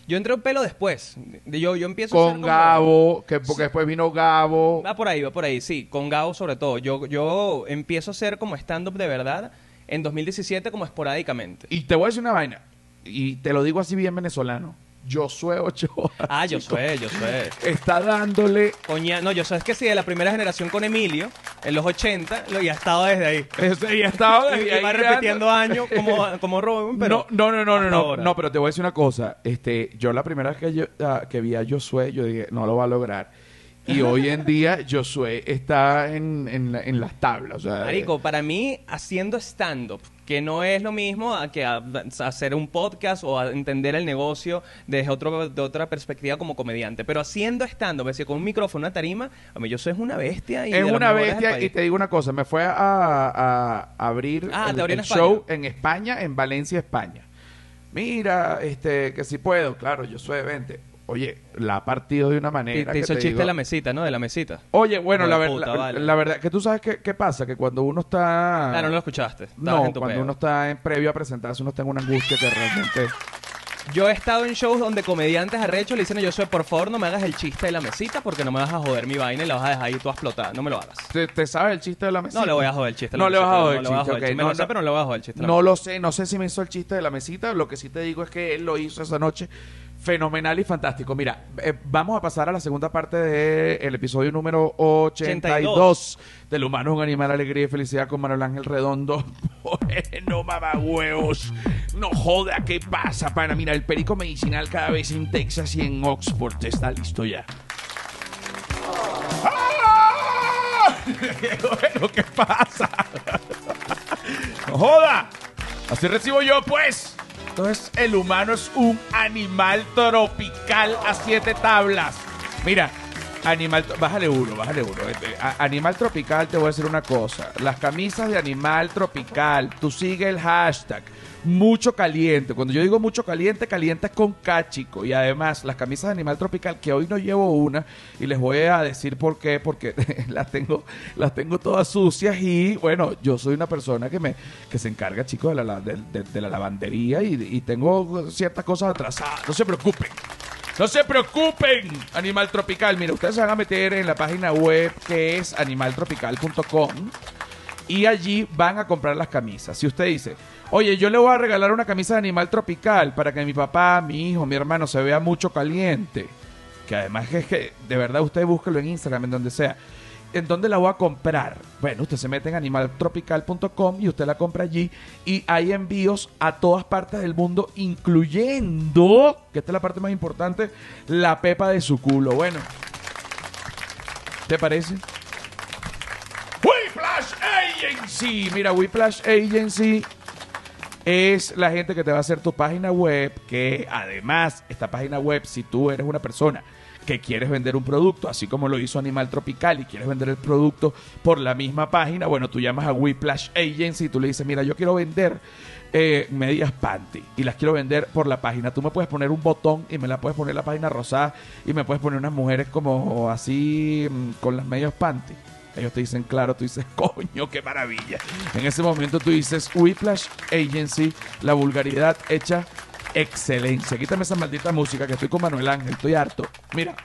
Speaker 2: Yo entré un pelo después. Yo, yo empiezo a ser
Speaker 1: Con
Speaker 2: como-
Speaker 1: Gabo, que porque después vino Gabo.
Speaker 2: Va por ahí, va por ahí, sí. Con Gabo sobre todo. Yo, yo empiezo a ser como stand-up de verdad en 2017 como esporádicamente.
Speaker 1: Y te voy a decir una vaina. Y te lo digo así bien venezolano. Josué Ochoa.
Speaker 2: Ah, yo sé.
Speaker 1: Está dándole.
Speaker 2: Coña, no, yo sé es que sí, de la primera generación con Emilio, en los 80, lo, y ha estado desde ahí.
Speaker 1: Y estaba
Speaker 2: Y,
Speaker 1: desde
Speaker 2: y va
Speaker 1: ahí
Speaker 2: repitiendo
Speaker 1: dando-
Speaker 2: años como, como Robin, pero...
Speaker 1: no, no, no, no, no,
Speaker 2: hasta
Speaker 1: no,
Speaker 2: ahora.
Speaker 1: no, pero te voy a decir una cosa. Este, yo la primera vez que yo ah, que vi a Josué, yo dije, no lo va a lograr. Y hoy en día Josué está en, en, la- en las tablas. O sea,
Speaker 2: Marico, para mí, haciendo stand-up, que no es lo mismo a que a- a hacer un podcast o a entender el negocio desde otro, de otra perspectiva como comediante, pero haciendo stand-up, es decir, con un micrófono, una tarima, a mí yo soy una bestia. Y
Speaker 1: es una bestia y te digo una cosa, me fue a, a abrir
Speaker 2: Ah,
Speaker 1: el, show en España, en Valencia, España. Mira, este, que si puedo, claro, Josué, vente. Oye, la ha partido de una
Speaker 2: Te,
Speaker 1: manera.
Speaker 2: te
Speaker 1: que
Speaker 2: hizo el
Speaker 1: te
Speaker 2: chiste
Speaker 1: digo-
Speaker 2: de la mesita, ¿no? De la mesita.
Speaker 1: Oye, bueno, la, ver-
Speaker 2: puta,
Speaker 1: la,
Speaker 2: vale.
Speaker 1: la verdad, que tú sabes qué, qué pasa, que cuando uno está...
Speaker 2: Ah, no lo escuchaste.
Speaker 1: No, cuando uno está en previo a presentarse, uno está en una angustia que realmente...
Speaker 2: Yo he estado en shows donde comediantes arrechos le dicen yo soy por favor no me hagas el chiste de la mesita porque no me vas a joder mi vaina y la vas a dejar ahí toda explotada. No me lo hagas.
Speaker 1: ¿Te, te sabes el chiste de la mesita?
Speaker 2: No le voy a joder el chiste.
Speaker 1: No le vas a joder el
Speaker 2: no
Speaker 1: chiste,
Speaker 2: joder el
Speaker 1: ok.
Speaker 2: chiste. Me
Speaker 1: No,
Speaker 2: lo sé,
Speaker 1: no.
Speaker 2: pero no le voy a joder el chiste.
Speaker 1: No lo sé, no sé si me hizo el chiste de la mesita. Lo que sí te digo es que él lo hizo esa noche fenomenal y fantástico. Mira, eh, vamos a pasar a la segunda parte del episodio número 82 del Humano es un animal, alegría y felicidad con Manuel Ángel Redondo. Bueno, mamagüeos. No joda, ¿qué pasa, pana? Mira, el perico medicinal cada vez en Texas y en Oxford está listo ya. ¡Ah! bueno, ¿qué pasa? ¡No joda! Así recibo yo, pues. Entonces, el humano es un animal tropical a siete tablas. Mira, animal... Bájale uno, bájale uno. Este, animal tropical, te voy a decir una cosa. Las camisas de animal tropical, tú sigue el hashtag. Mucho caliente. Cuando yo digo mucho caliente, caliente es con cachico. Y además, las camisas de animal tropical, que hoy no llevo una, y les voy a decir por qué, porque las tengo, las tengo todas sucias. Y bueno, yo soy una persona que me, que se encarga, chicos, de la, de la lavandería y, y tengo ciertas cosas atrasadas. No se preocupen. No se preocupen, Animal Tropical. Mira, ustedes se van a meter en la página web que es animaltropical.com y allí van a comprar las camisas. Si usted dice, oye, yo le voy a regalar una camisa de animal tropical para que mi papá, mi hijo, mi hermano se vea mucho caliente, que además es que de verdad usted búsquelo en Instagram, en donde sea. ¿En dónde la voy a comprar? Bueno, usted se mete en animaltropical.com y usted la compra allí y hay envíos a todas partes del mundo, incluyendo, que esta es la parte más importante, la pepa de su culo. Bueno, ¿te parece? Whiplash Agency. Mira, Whiplash Agency es la gente que te va a hacer tu página web, que además esta página web, si tú eres una persona que quieres vender un producto, así como lo hizo Animal Tropical y quieres vender el producto por la misma página, bueno, tú llamas a Whiplash Agency y tú le dices, mira, yo quiero vender eh, medias panty y las quiero vender por la página. Tú me puedes poner un botón y me la puedes poner en la página rosada y me puedes poner unas mujeres como así mm, con las medias panty. Ellos te dicen, claro, tú dices, coño, qué maravilla. En ese momento tú dices, Whiplash Agency, la vulgaridad hecha excelencia. Quítame esa maldita música que estoy con Manuel Ángel, estoy harto. Mira,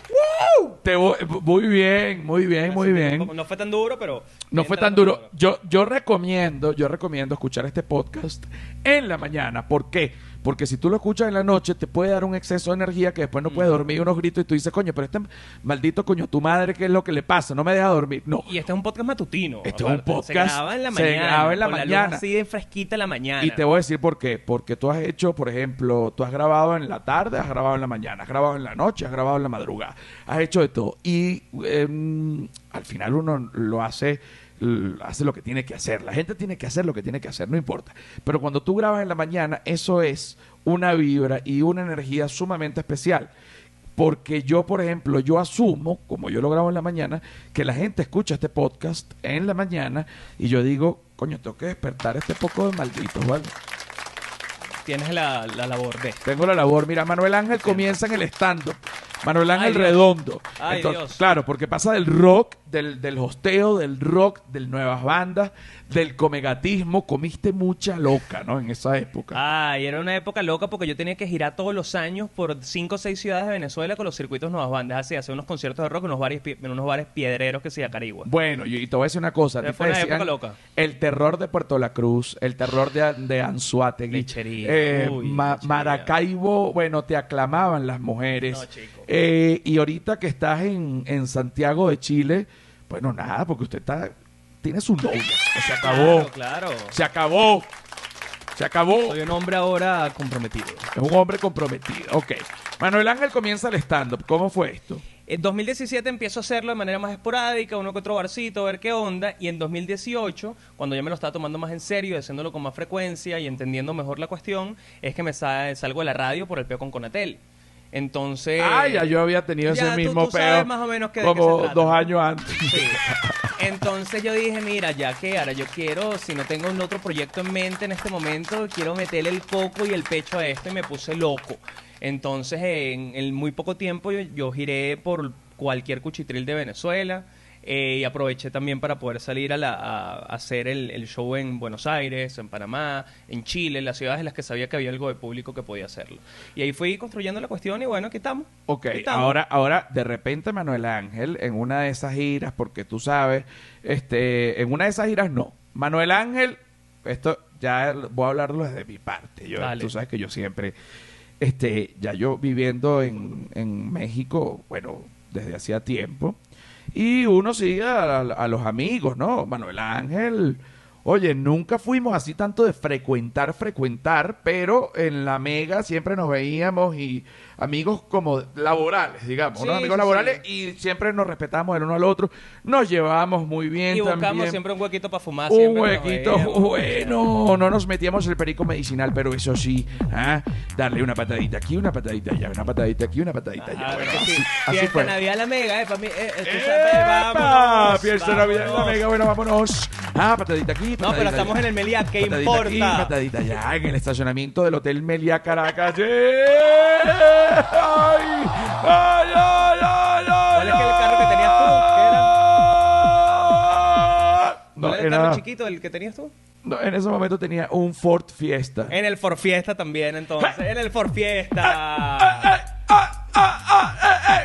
Speaker 1: ¡Woo! te voy- muy bien, muy bien, muy bien.
Speaker 2: No fue tan duro, pero...
Speaker 1: No fue tan duro. Yo, yo recomiendo, yo recomiendo escuchar este podcast en la mañana. ¿Por qué? Porque si tú lo escuchas en la noche, te puede dar un exceso de energía que después no puedes dormir unos gritos y tú dices, coño, pero este maldito coño, tu madre, ¿qué es lo que le pasa? No me deja dormir. No.
Speaker 2: Y este es un podcast matutino.
Speaker 1: Este es un podcast-
Speaker 2: Se graba en la
Speaker 1: se
Speaker 2: mañana.
Speaker 1: graba en la
Speaker 2: luz
Speaker 1: mañana.
Speaker 2: así de fresquita en la mañana.
Speaker 1: Y te voy a decir por qué. Porque tú has hecho, por ejemplo, tú has grabado en la tarde, has grabado en la mañana, has grabado en la noche, has grabado en la madrugada. Has hecho de todo. Y em, al final uno lo hace, hace lo que tiene que hacer. La gente tiene que hacer lo que tiene que hacer, no importa. Pero cuando tú grabas en la mañana, eso es una vibra y una energía sumamente especial. Porque yo, por ejemplo, yo asumo, como yo lo grabo en la mañana, que la gente escucha este podcast en la mañana y yo digo, coño, tengo que despertar este poco de malditos, ¿vale?
Speaker 2: Tienes la, la labor de.
Speaker 1: Tengo la labor. Mira, Manuel Ángel comienza en el stand Manuel Ángel
Speaker 2: Ay.
Speaker 1: Redondo.
Speaker 2: Ay,
Speaker 1: Entonces,
Speaker 2: Dios.
Speaker 1: Claro, porque pasa del rock, del, del hosteo, del rock, del nuevas bandas, del comegatismo. Comiste mucha loca, ¿no? En esa época.
Speaker 2: Ay, era una época loca porque yo tenía que girar todos los años por cinco o seis ciudades de Venezuela con los circuitos nuevas bandas. Así, hacer unos conciertos de rock en unos bares, pi- en unos bares piedreros que se Carigua.
Speaker 1: Bueno, y, te voy a decir una cosa.
Speaker 2: Fue una época loca.
Speaker 1: El terror de Puerto La Cruz, el terror de, de Anzuategui, eh, Ma-. Maracaibo, bueno, te aclamaban las mujeres.
Speaker 2: No.
Speaker 1: Eh, y ahorita que estás en, en Santiago de Chile, bueno, nada, porque usted está tiene su novia. Se acabó.
Speaker 2: Claro, claro.
Speaker 1: Se acabó. Se acabó.
Speaker 2: Soy un hombre ahora comprometido.
Speaker 1: Es un hombre comprometido. Ok. Manuel Ángel comienza el stand-up. ¿Cómo fue esto?
Speaker 2: En 2017 empiezo a hacerlo de manera más esporádica, uno que otro barcito, a ver qué onda. Y en 2018, cuando ya me lo estaba tomando más en serio, haciéndolo con más frecuencia y entendiendo mejor la cuestión, es que me sa- salgo de la radio por el peo con Conatel. Entonces...
Speaker 1: ah, ya yo había tenido
Speaker 2: ya
Speaker 1: ese mismo
Speaker 2: tú sabes
Speaker 1: peo.
Speaker 2: más o menos que de qué
Speaker 1: como
Speaker 2: se trata.
Speaker 1: dos años antes.
Speaker 2: Sí. Entonces yo dije, mira, ya que ahora yo quiero, si no tengo un otro proyecto en mente en este momento, quiero meterle el coco y el pecho a esto y me puse loco. Entonces en, en muy poco tiempo yo, yo giré por cualquier cuchitril de Venezuela eh, y aproveché también para poder salir a, la- a- a hacer el, el show en Buenos Aires, en Panamá, en Chile, en las ciudades en las que sabía que había algo de público que podía hacerlo. Y ahí fui construyendo la cuestión y bueno, aquí estamos.
Speaker 1: Ok,
Speaker 2: Aquí estamos.
Speaker 1: ahora, ahora de repente Manuel Ángel en una de esas giras, porque tú sabes, este, en una de esas giras no. Manuel Ángel, esto ya voy a hablarlo desde mi parte. Yo,
Speaker 2: Dale.
Speaker 1: tú sabes que yo siempre, este, ya yo viviendo en, en México, bueno, desde hacía tiempo, y uno sigue a, a los amigos, ¿no? Manuel Ángel. Oye, nunca fuimos así tanto de frecuentar, frecuentar, pero en la mega siempre nos veíamos y amigos como laborales, digamos, ¿no?
Speaker 2: Sí,
Speaker 1: Amigos
Speaker 2: sí,
Speaker 1: laborales y siempre nos respetamos el uno al otro, nos llevábamos muy bien
Speaker 2: Y buscamos
Speaker 1: también.
Speaker 2: siempre un huequito para fumar.
Speaker 1: un huequito bueno, no nos metíamos el perico medicinal, pero eso sí, ¿ah? darle una patadita aquí, una patadita allá, una patadita aquí, una patadita allá.
Speaker 2: Ah,
Speaker 1: Bueno, así, así fue.
Speaker 2: Navidad la mega, eh, para mí. Eh, eh,
Speaker 1: de Navidad en la mega, bueno, vámonos. Ah, patadita aquí,
Speaker 2: No, pero estamos
Speaker 1: allá.
Speaker 2: en el Meliá, ¿qué
Speaker 1: patadita
Speaker 2: importa?
Speaker 1: Aquí, patadita allá, en el estacionamiento del Hotel Meliá Caracas. ¡Ay! ¡Ay, ay, ay, ay!
Speaker 2: ¿Cuál es el carro que tenías tú? ¿Qué era?
Speaker 1: No,
Speaker 2: ¿Cuál era el carro chiquito el que tenías tú?
Speaker 1: no, en ese momento tenía un Ford Fiesta.
Speaker 2: En el For Fiesta también, entonces. En el For Fiesta.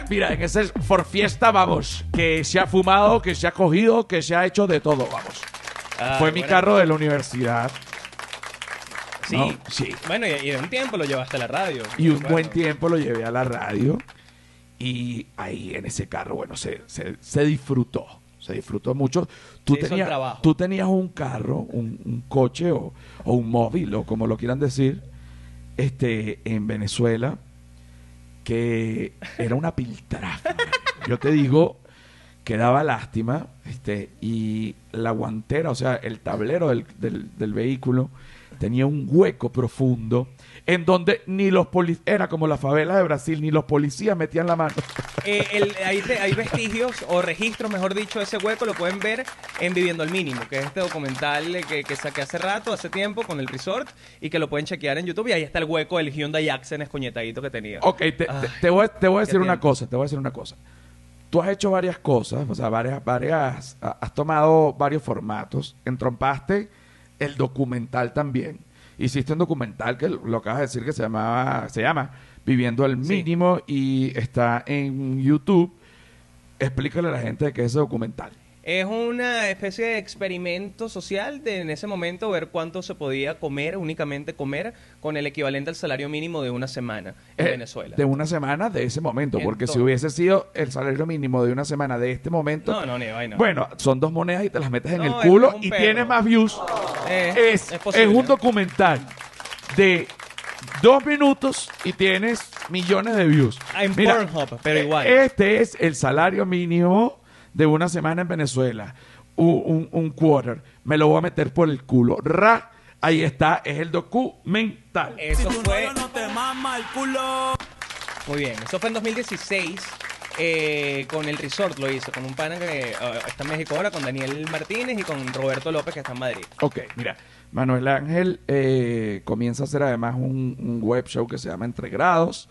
Speaker 1: Mira, en ese Ford Fiesta, vamos, que se ha fumado, que se ha cogido, que se ha hecho de todo, vamos.
Speaker 2: Ah,
Speaker 1: Fue mi carro de la universidad.
Speaker 2: Sí.
Speaker 1: ¿no? Sí.
Speaker 2: Bueno, y, y de un tiempo lo llevaste a la radio.
Speaker 1: Y un
Speaker 2: Bueno.
Speaker 1: buen tiempo lo llevé a la radio. Y ahí en ese carro, bueno, se, se, se disfrutó. Se disfrutó mucho. Tú
Speaker 2: Se
Speaker 1: tenías, tú tenías un carro, un, un coche o, o un móvil, o como lo quieran decir, este, en Venezuela, que era una piltrafa. Yo te digo que daba lástima, este, y la guantera, o sea, el tablero del, del- del vehículo tenía un hueco profundo en donde ni los policías, era como la favela de Brasil, ni los policías metían la mano.
Speaker 2: Eh, el- hay, te- hay vestigios o registros, mejor dicho, de ese hueco lo pueden ver en Viviendo al Mínimo, que es este documental que, que saqué hace rato, hace tiempo, con el resort, y que lo pueden chequear en YouTube. Y ahí está el hueco del Hyundai Accent escoñetadito que tenía.
Speaker 1: Ok, te, te-
Speaker 2: Ay,
Speaker 1: te voy, te voy a decir una cosa, te voy a decir una cosa. Tú has hecho varias cosas, o sea, varias, varias, ha- has tomado varios formatos, entrompaste el documental también. Hiciste un documental que lo acabas de decir que se llamaba, se llama Viviendo al
Speaker 2: Sí.
Speaker 1: Mínimo y está en YouTube. Explícale a la gente de qué es ese documental.
Speaker 2: Es una especie de experimento social de en ese momento ver cuánto se podía comer, únicamente comer, con el equivalente al salario mínimo de una semana en
Speaker 1: Eh,
Speaker 2: Venezuela.
Speaker 1: De una semana de ese momento, porque si hubiese sido el salario mínimo de una semana de este momento,
Speaker 2: No, no, ni vaina.
Speaker 1: bueno, son dos monedas y te las metes en
Speaker 2: No,
Speaker 1: el culo y
Speaker 2: perro.
Speaker 1: tienes más views.
Speaker 2: Eh,
Speaker 1: es,
Speaker 2: es
Speaker 1: un documental de dos minutos y tienes millones de views.
Speaker 2: En
Speaker 1: Mira,
Speaker 2: Pornhub, pero igual.
Speaker 1: Este es el salario mínimo de una semana en Venezuela. Un, un, un quarter. Me lo voy a meter por el culo. Ra, ahí está, es el documental.
Speaker 2: Eso
Speaker 3: Si tu
Speaker 2: fue...
Speaker 3: novio no te mama el culo.
Speaker 2: Muy bien, eso fue en 2016 eh, con el resort lo hizo, con un pana que eh, está en México ahora, con Daniel Martínez y con Roberto López que está en Madrid.
Speaker 1: Ok, mira, Manuel Ángel eh, comienza a hacer además un, un web show que se llama Entre Grados,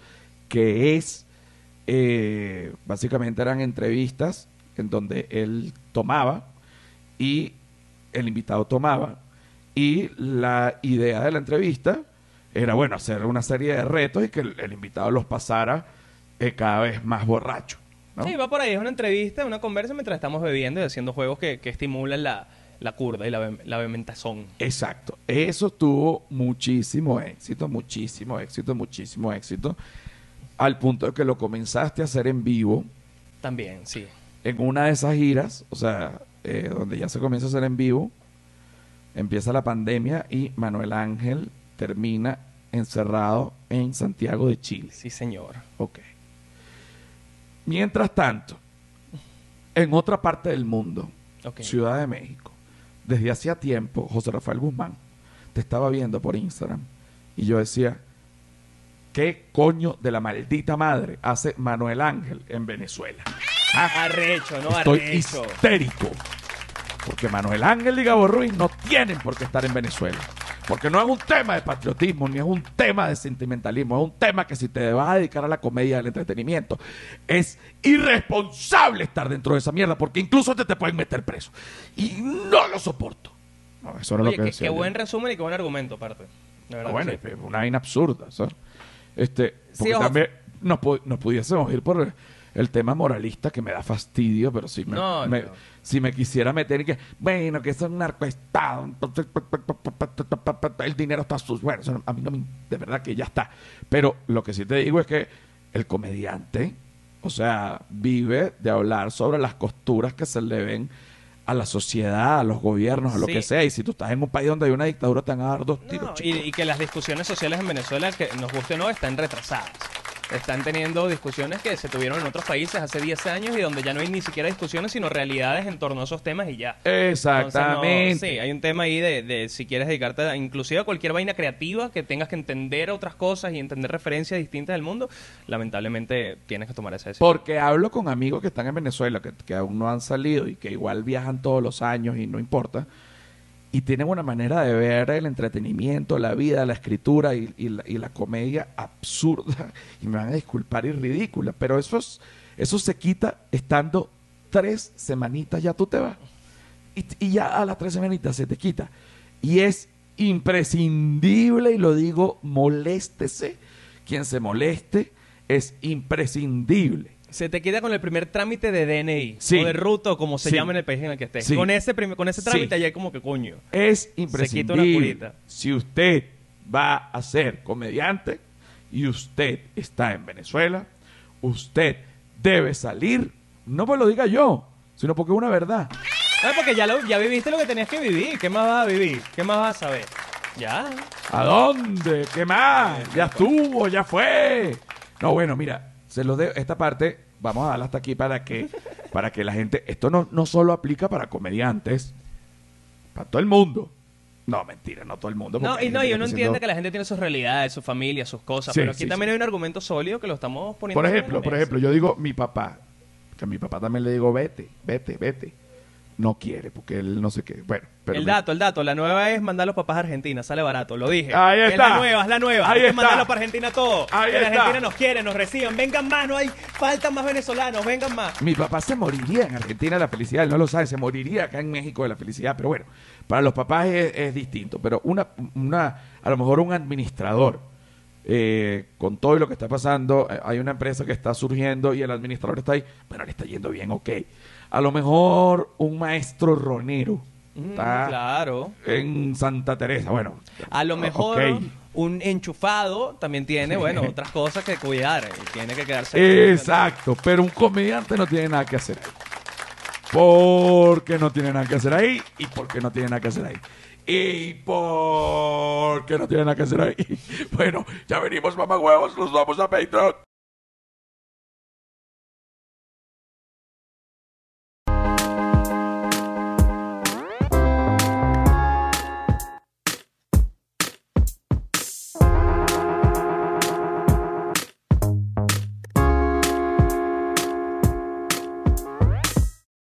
Speaker 1: que es, eh, básicamente eran entrevistas en donde él tomaba y el invitado tomaba y la idea de la entrevista era, bueno, hacer una serie de retos y que el, el invitado los pasara eh, cada vez más borracho. ¿no?
Speaker 2: Sí, va por ahí, es una entrevista, una conversa mientras estamos bebiendo y haciendo juegos que, que estimulan la, la curda y la, la vementazón.
Speaker 1: Exacto. Eso tuvo muchísimo éxito, muchísimo éxito, muchísimo éxito. Al punto de que lo comenzaste a hacer en vivo
Speaker 2: También, sí.
Speaker 1: En una de esas giras, o sea, eh, donde ya se comienza a hacer en vivo, empieza la pandemia y Manuel Ángel termina encerrado en Santiago de Chile.
Speaker 2: Sí, señor.
Speaker 1: Ok. Mientras tanto, en otra parte del mundo. Ciudad de México, desde hacía tiempo, José Rafael Guzmán te estaba viendo por Instagram y yo decía, ¿qué coño de la maldita madre hace Manuel Ángel en Venezuela? Ah,
Speaker 2: Arrecho, ¿no?
Speaker 1: Estoy
Speaker 2: Arrecho.
Speaker 1: histérico. Porque Manuel Ángel y Gabo Ruiz no tienen por qué estar en Venezuela. Porque no es un tema de patriotismo, ni es un tema de sentimentalismo, es un tema que si te vas a dedicar a la comedia y al entretenimiento, es irresponsable estar dentro de esa mierda, porque incluso te, te pueden meter preso. Y no lo soporto. No, eso
Speaker 2: Oye,
Speaker 1: lo que
Speaker 2: qué,
Speaker 1: decía
Speaker 2: qué
Speaker 1: yo.
Speaker 2: buen resumen y qué buen argumento, aparte. De verdad
Speaker 1: Ah, bueno,
Speaker 2: sí.
Speaker 1: es una vaina absurda, ¿sabes? Este, porque también nos, pu- nos pudiésemos ir por el tema moralista que me da fastidio, pero si me, si me quisiera meter y que, bueno, que es un narcoestado, el dinero está sus bueno, a mí no me, de verdad que ya está. Pero lo que sí te digo es que el comediante, o sea, vive de hablar sobre las costuras que se le ven a la sociedad, a los gobiernos, a lo que sea. Y si tú estás en un país donde hay una dictadura, te van a dar dos tiros.
Speaker 2: Y, que las discusiones sociales en Venezuela, que nos guste o no, están retrasadas. Están teniendo discusiones que se tuvieron en otros países hace 10 años y donde ya no hay ni siquiera discusiones, sino realidades en torno a esos temas y ya.
Speaker 1: Exactamente.
Speaker 2: Entonces, no, sí, hay un tema ahí de, de si quieres dedicarte a, inclusive a cualquier vaina creativa que tengas que entender otras cosas y entender referencias distintas del mundo, lamentablemente tienes que tomar esa decisión.
Speaker 1: Porque hablo con amigos que están en Venezuela, que, que aún no han salido y que igual viajan todos los años y no importa. Y tienen una manera de ver el entretenimiento, la vida, la escritura y, la, y la comedia absurda. Y me van a disculpar y ridícula. Pero eso, es, eso se quita estando tres semanitas, ya tú te vas. Y, y ya a las tres semanitas se te quita. Y es imprescindible, y lo digo, moléstese. Quien se moleste es imprescindible.
Speaker 2: Se te queda con el primer trámite de DNI
Speaker 1: Sí.
Speaker 2: o de ruta o como se
Speaker 1: Sí.
Speaker 2: llama en el país en el que estés.
Speaker 1: Sí.
Speaker 2: Con ese con ese trámite ya hay como que coño.
Speaker 1: Es
Speaker 2: quita una
Speaker 1: imprescindible.
Speaker 2: curita.
Speaker 1: Si usted va a ser comediante y usted está en Venezuela, usted debe salir, no pues lo diga yo, sino porque es una verdad.
Speaker 2: Porque ya, lo, ya viviste lo que tenías que vivir. ¿Qué más vas a vivir? ¿Qué más vas a saber? Ya.
Speaker 1: ¿A dónde? ¿Qué más? Ya estuvo, ya fue. No, bueno, mira, se lo de esta parte vamos a darla hasta aquí para que para que la gente esto no, no solo aplica para comediantes, para todo el mundo. No, mentira, no todo el mundo.
Speaker 2: No, y no,
Speaker 1: gente
Speaker 2: y
Speaker 1: que
Speaker 2: uno
Speaker 1: está
Speaker 2: entiende
Speaker 1: haciendo-
Speaker 2: que la gente tiene sus realidades, su familia, sus cosas,
Speaker 1: Sí,
Speaker 2: pero aquí
Speaker 1: sí,
Speaker 2: también
Speaker 1: sí.
Speaker 2: hay un argumento sólido que lo estamos poniendo.
Speaker 1: Por ejemplo, por ejemplo, yo digo mi papá, que a mi papá también le digo vete, vete, vete. No quiere porque él no sé qué. Bueno, pero
Speaker 2: el
Speaker 1: me-
Speaker 2: dato, el dato. La nueva es mandar a los papás a Argentina. Sale barato, lo dije.
Speaker 1: Ahí
Speaker 2: Es
Speaker 1: está.
Speaker 2: la nueva, es la nueva.
Speaker 1: Ahí
Speaker 2: Hay que
Speaker 1: está.
Speaker 2: mandarlos para Argentina todo.
Speaker 1: Ahí está.
Speaker 2: Argentina nos quiere, nos reciban. Vengan más, no hay falta más venezolanos, vengan más.
Speaker 1: Mi papá se moriría en Argentina de la felicidad, él no lo sabe, se moriría acá en México de la felicidad, pero bueno, para los papás es, es distinto, pero una, una, a lo mejor un administrador, eh, con todo lo que está pasando, eh, hay una empresa que está surgiendo y el administrador está ahí, bueno, le está yendo bien, ok. A lo mejor un maestro ronero.
Speaker 2: Mm,
Speaker 1: Está
Speaker 2: Claro.
Speaker 1: en Santa Teresa. Bueno.
Speaker 2: A lo mejor un enchufado también tiene, bueno, otras cosas que cuidar. y Tiene que quedarse.
Speaker 1: Exacto, pero un comediante no tiene nada que hacer ahí. Porque no tiene nada que hacer ahí y porque no tiene nada que hacer ahí. Y porque no tiene nada que hacer ahí. Bueno, ya venimos, mamá huevos, nos vamos a Patreon.